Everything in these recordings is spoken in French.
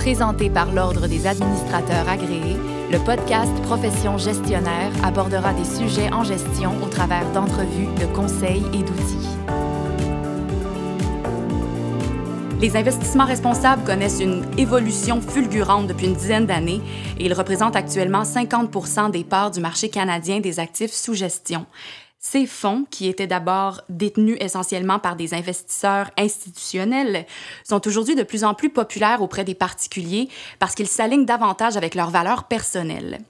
Présenté par l'Ordre des administrateurs agréés, le podcast Profession gestionnaire abordera des sujets en gestion au travers d'entrevues, de conseils et d'outils. Les investissements responsables connaissent une évolution fulgurante depuis une dizaine d'années et ils représentent actuellement 50% des parts du marché canadien des actifs sous gestion. Ces fonds, qui étaient d'abord détenus essentiellement par des investisseurs institutionnels, sont aujourd'hui de plus en plus populaires auprès des particuliers parce qu'ils s'alignent davantage avec leurs valeurs personnelles.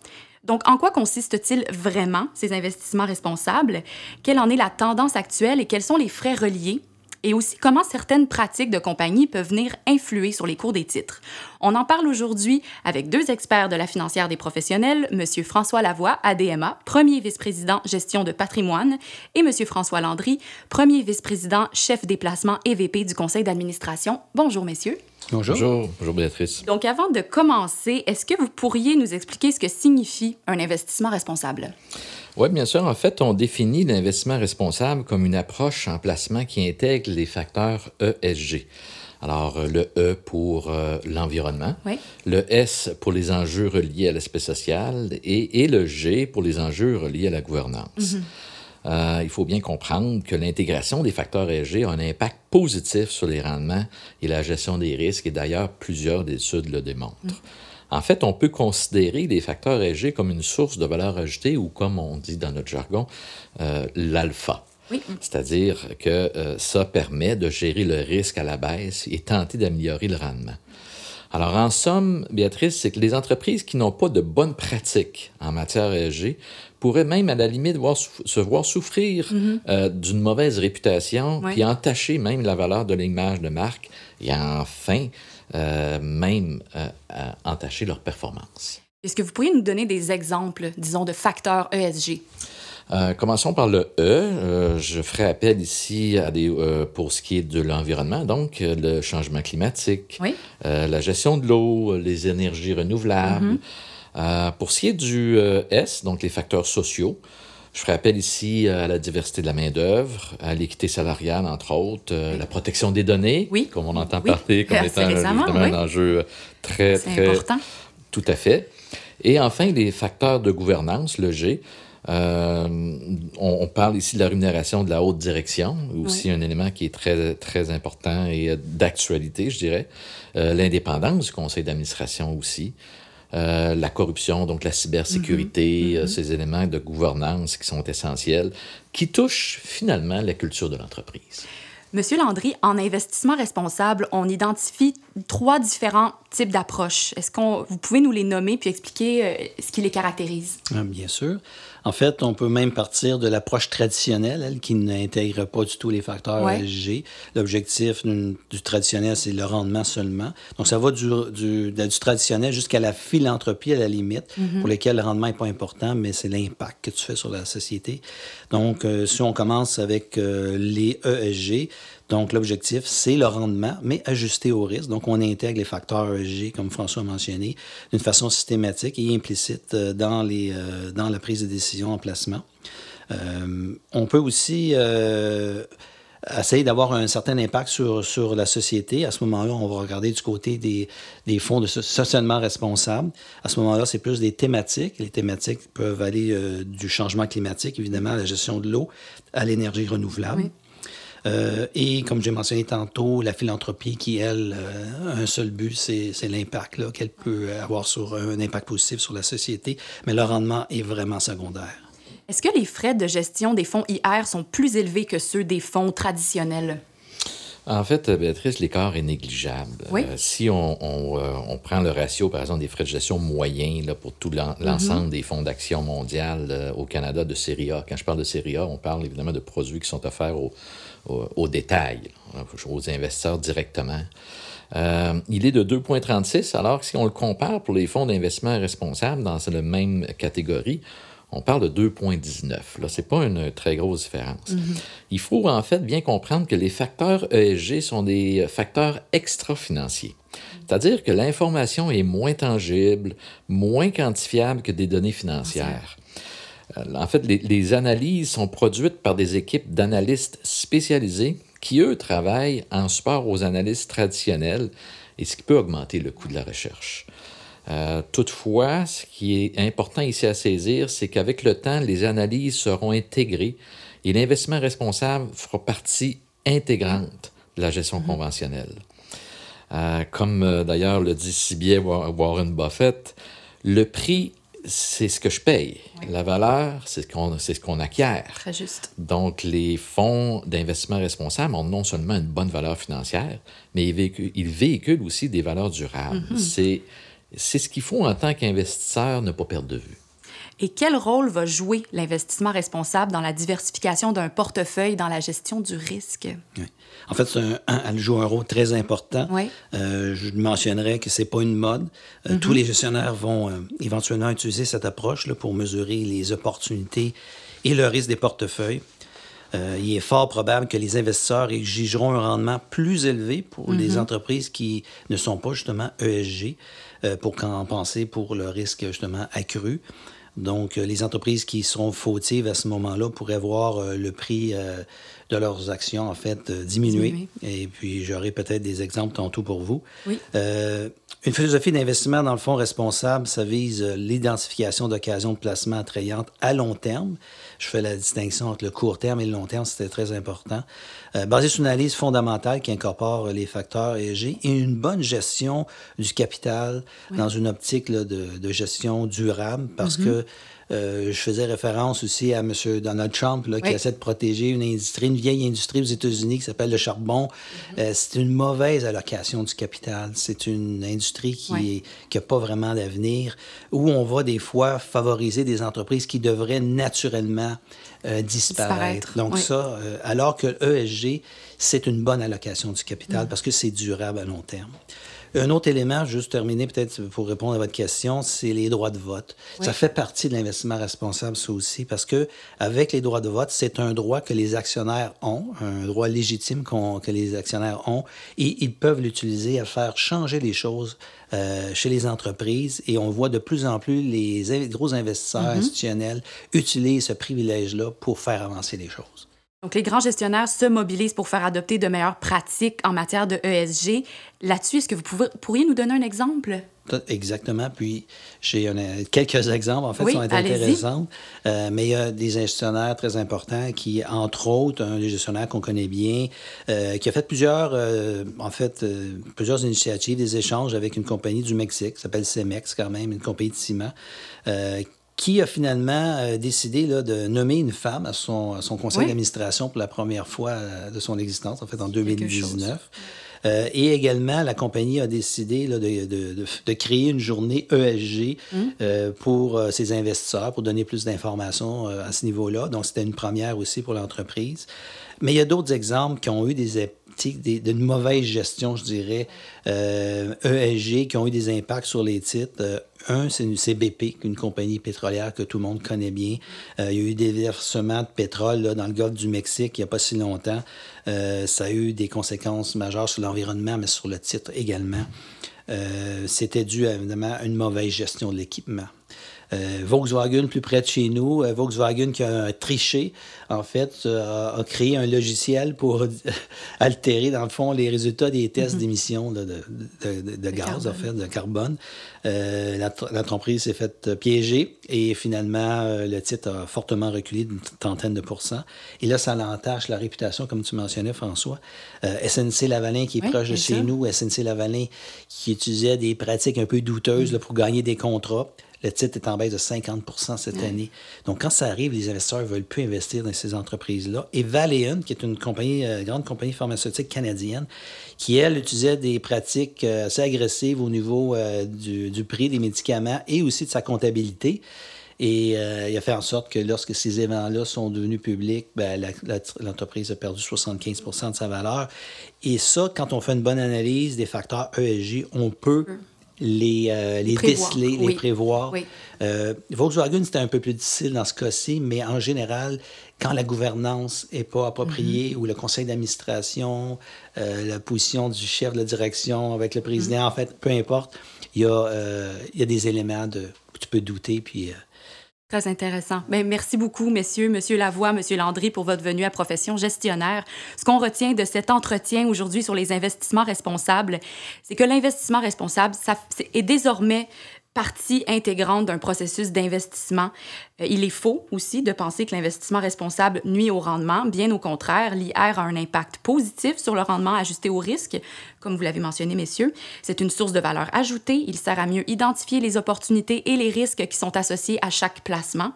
Donc, en quoi consistent-ils vraiment ces investissements responsables? Quelle en est la tendance actuelle et quels sont les frais reliés? Et aussi comment certaines pratiques de compagnie peuvent venir influer sur les cours des titres. On en parle aujourd'hui avec deux experts de la financière des professionnels, M. François Lavoie, ADMA, premier vice-président gestion de patrimoine, et M. François Landry, premier vice-président chef déplacement EVP du conseil d'administration. Bonjour, messieurs. Bonjour. Bonjour. Bonjour, Béatrice. Donc, avant de commencer, est-ce que vous pourriez nous expliquer ce que signifie un investissement responsable? Oui, bien sûr. En fait, on définit l'investissement responsable comme une approche en placement qui intègre les facteurs ESG. Alors, euh, le E pour euh, l'environnement, le S pour les enjeux reliés à l'aspect social et, le G pour les enjeux reliés à la gouvernance. Mhm. Euh, il faut bien comprendre que l'intégration des facteurs ESG a un impact positif sur les rendements et la gestion des risques, et d'ailleurs, plusieurs études le démontrent. Mhm. En fait, on peut considérer les facteurs ESG comme une source de valeur ajoutée ou, comme on dit dans notre jargon, euh, l'alpha. C'est-à-dire que euh, ça permet de gérer le risque à la baisse et tenter d'améliorer le rendement. Alors, en somme, Béatrice, c'est que les entreprises qui n'ont pas de bonnes pratiques en matière ESG pourraient même, à la limite, voir, se voir souffrir mm-hmm. euh, d'une mauvaise réputation, puis entacher même la valeur de l'image de marque, et enfin, même euh, entacher leur performance. Est-ce que vous pourriez nous donner des exemples, disons, de facteurs ESG? Euh, commençons par le E. je ferai appel ici à des, pour ce qui est de l'environnement, donc le changement climatique, la gestion de l'eau, les énergies renouvelables. Mm-hmm. pour ce qui est du S, donc les facteurs sociaux, je ferai appel ici à la diversité de la main-d'œuvre, à l'équité salariale, entre autres, euh, la protection des données, comme on entend parler comme étant un enjeu très, très. important. Tout à fait. Et enfin, les facteurs de gouvernance, le G. Euh, on, parle ici de la rémunération de la haute direction, aussi un élément qui est très, très important et d'actualité, je dirais. Euh, l'indépendance du conseil d'administration aussi. Euh, la corruption, donc la cybersécurité, mm-hmm. euh, ces éléments de gouvernance qui sont essentiels, qui touchent finalement la culture de l'entreprise. Monsieur Landry, en investissement responsable, on identifie trois différents types d'approches. Est-ce qu'on vous pouvez nous les nommer puis expliquer euh, ce qui les caractérise? Bien sûr. En fait, on peut même partir de l'approche traditionnelle, elle, qui n'intègre pas du tout les facteurs ESG. L'objectif du traditionnel, c'est le rendement seulement. Donc, ça va du, du, du traditionnel jusqu'à la philanthropie, à la limite, mm-hmm. pour lesquels le rendement n'est pas important, mais c'est l'impact que tu fais sur la société. Donc, euh, si on commence avec euh, les ESG, donc, l'objectif, c'est le rendement, mais ajusté au risque. Donc, on intègre les facteurs ESG, comme François a mentionné, d'une façon systématique et implicite euh, dans, les, euh, dans la prise de décision en placement. Euh, on peut aussi essayer d'avoir un certain impact sur, sur la société. À ce moment-là, on va regarder du côté des, des fonds de socialement responsables. À ce moment-là, c'est plus des thématiques. Les thématiques peuvent aller du changement climatique, évidemment, à la gestion de l'eau, à l'énergie renouvelable. Euh, et comme j'ai mentionné tantôt, la philanthropie qui, elle, euh, a un seul but, c'est l'impact qu'elle peut avoir sur un impact positif sur la société, mais le rendement est vraiment secondaire. Est-ce que les frais de gestion des fonds IR sont plus élevés que ceux des fonds traditionnels? En fait, Béatrice, l'écart est négligeable. Euh, si on, on, prend le ratio, par exemple, des frais de gestion moyens là, pour tout mm-hmm. l'ensemble des fonds d'action mondiale au Canada de série A, quand je parle de série A, on parle évidemment de produits qui sont offerts aux, au, détail, aux investisseurs directement. Euh, il est de 2,36, alors que si on le compare pour les fonds d'investissement responsables dans la même catégorie, on parle de 2,19. Là, ce n'est pas une très grosse différence. Mm-hmm. Il faut en fait bien comprendre que les facteurs ESG sont des facteurs extra-financiers. C'est-à-dire que l'information est moins tangible, moins quantifiable que des données financières. Euh, en fait, les, analyses sont produites par des équipes d'analystes spécialisés qui, eux, travaillent en support aux analystes traditionnels et ce qui peut augmenter le coût de la recherche. Euh, toutefois, ce qui est important ici à saisir, c'est qu'avec le temps, les analyses seront intégrées et l'investissement responsable fera partie intégrante de la gestion mm-hmm. conventionnelle. Euh, comme euh, d'ailleurs le dit si bien Warren Buffett, le prix, c'est ce que je paye. La valeur, c'est ce qu'on ce qu'on acquiert. Très juste. Donc, les fonds d'investissement responsable ont non seulement une bonne valeur financière, mais ils véhiculent, ils véhiculent aussi des valeurs durables. Mm-hmm. C'est c'est ce qu'il faut en tant qu'investisseur ne pas perdre de vue. Et quel rôle va jouer l'investissement responsable dans la diversification d'un portefeuille dans la gestion du risque? En fait, elle joue un rôle très important. Euh, je mentionnerais que ce n'est pas une mode. Euh, tous mhm. les gestionnaires vont euh, éventuellement utiliser cette approche là, pour mesurer les opportunités et le risque des portefeuilles. Il est fort probable que les investisseurs exigeront un rendement plus élevé pour les mhm. entreprises qui ne sont pas justement ESG. Euh, pour compenser pour le risque justement accru. Donc, euh, les entreprises qui seront fautives à ce moment-là pourraient voir euh, le prix de leurs actions, en fait, diminuer. Et puis, j'aurai peut-être des exemples tantôt pour vous. Oui. une philosophie d'investissement dans le fonds responsable, ça vise l'identification d'occasions de placement attrayantes à long terme je fais la distinction entre le court terme et le long terme, c'était très important. Euh, basé sur une analyse fondamentale qui incorpore les facteurs ESG et une bonne gestion du capital dans une optique de, gestion durable parce mm-hmm. que euh, je faisais référence aussi à M. Donald Trump, là, qui essaie de protéger une industrie, une vieille industrie aux États-Unis qui s'appelle le charbon. Mm-hmm. Euh, c'est une mauvaise allocation du capital. C'est une industrie qui n'a pas vraiment d'avenir, où on va des fois favoriser des entreprises qui devraient naturellement euh, disparaître. Donc ça, alors que l'ESG, c'est une bonne allocation du capital mm. parce que c'est durable à long terme. Un autre élément, juste terminer peut-être pour répondre à votre question, c'est les droits de vote. Ça fait partie de l'investissement responsable, ça aussi, parce que avec les droits de vote, c'est un droit que les actionnaires ont, un droit légitime que les actionnaires ont, et ils peuvent l'utiliser à faire changer les choses euh, chez les entreprises. Et on voit de plus en plus les gros investisseurs mm-hmm. institutionnels utiliser ce privilège-là pour faire avancer les choses. Donc, les grands gestionnaires se mobilisent pour faire adopter de meilleures pratiques en matière de ESG. Là-dessus, est-ce que vous pourriez nous donner un exemple? Exactement. Puis, j'ai quelques exemples, en fait, qui sont intéressants. Euh, mais il y a des gestionnaires très importants qui, entre autres, un des gestionnaires qu'on connaît bien, euh, qui a fait plusieurs, euh, en fait, plusieurs initiatives, des échanges avec une compagnie du Mexique, qui s'appelle Cemex, quand même, une compagnie de ciment, qui a finalement euh, décidé là, de nommer une femme à son, son conseil d'administration pour la première fois euh, de son existence, en fait en 2019. Euh, et également, la compagnie a décidé là, de, de, de, créer une journée ESG hum. pour ses investisseurs, pour donner plus d'informations à ce niveau-là. Donc, c'était une première aussi pour l'entreprise. Mais il y a d'autres exemples qui ont eu des d'une mauvaise gestion, je dirais, ESG, e qui ont eu des impacts sur les titres. Un, c'est une CBP, une compagnie pétrolière que tout le monde connaît bien. Euh, il y a eu des versements de pétrole dans le golfe du Mexique il n'y a pas si longtemps. Euh, ça a eu des conséquences majeures sur l'environnement, mais sur le titre également. Euh, c'était dû évidemment à une mauvaise gestion de l'équipement. Euh, Volkswagen, plus près de chez nous, euh, Volkswagen qui a triché, en fait, euh, a, créé un logiciel pour altérer, dans le fond, les résultats des tests mhm. d'émissions de, de, gaz, en fait, de carbone. L'entreprise s'est faite piéger et finalement, le titre a fortement reculé d'une trentaine de pourcents. Et là, ça l'entache la réputation, comme tu mentionnais, François. SNC Lavalin, qui est proche de chez nous, SNC Lavalin, qui utilisait des pratiques un peu douteuses pour gagner des contrats. Le titre est en baisse de 50% cette année. Donc, quand ça arrive, les investisseurs ne veulent plus investir dans ces entreprises-là. Et Valeant, qui est une compagnie, euh, grande compagnie pharmaceutique canadienne, qui, elle, utilisait des pratiques euh, assez agressives au niveau euh, du, prix des médicaments et aussi de sa comptabilité. Et il a fait en sorte que lorsque ces événements-là sont devenus publics, ben, l'entreprise a perdu 75% de sa valeur. Et ça, quand on fait une bonne analyse des facteurs ESG, on peut hum les, euh, les, déceler, les prévoir. Euh, Volkswagen, c'était un peu plus difficile dans ce cas-ci, mais en général, quand la gouvernance n'est pas appropriée mhm. ou le conseil d'administration, euh, la position du chef de la direction avec le président, mhm. en fait, peu importe, il y, a, il y a des éléments de, tu peux douter, puis Très intéressant. Bien, merci beaucoup, messieurs, monsieur Lavoie, monsieur Landry, pour votre venue à Profession Gestionnaire. Ce qu'on retient de cet entretien aujourd'hui sur les investissements responsables, c'est que l'investissement responsable ça, est désormais partie intégrante d'un processus d'investissement. Euh, il est faux aussi de penser que l'investissement responsable nuit au rendement. Bien au contraire, l'IR a un impact positif sur le rendement ajusté au risque, comme vous l'avez mentionné, messieurs. C'est une source de valeur ajoutée. Il sert à mieux identifier les opportunités et les risques qui sont associés à chaque placement.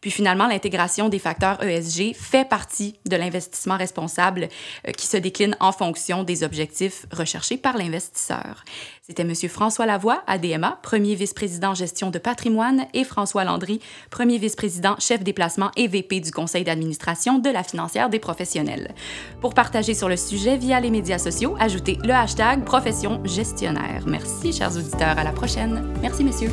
Puis finalement, l'intégration des facteurs ESG fait partie de l'investissement responsable euh, qui se décline en fonction des objectifs recherchés par l'investisseur. C'était M. François Lavoie, ADMA, premier vice-président gestion de patrimoine, et François Landry, premier vice-président chef déplacement et VP du conseil d'administration de la financière des professionnels. Pour partager sur le sujet via les médias sociaux, ajoutez le hashtag profession gestionnaire. Merci, chers auditeurs. À la prochaine. Merci, messieurs.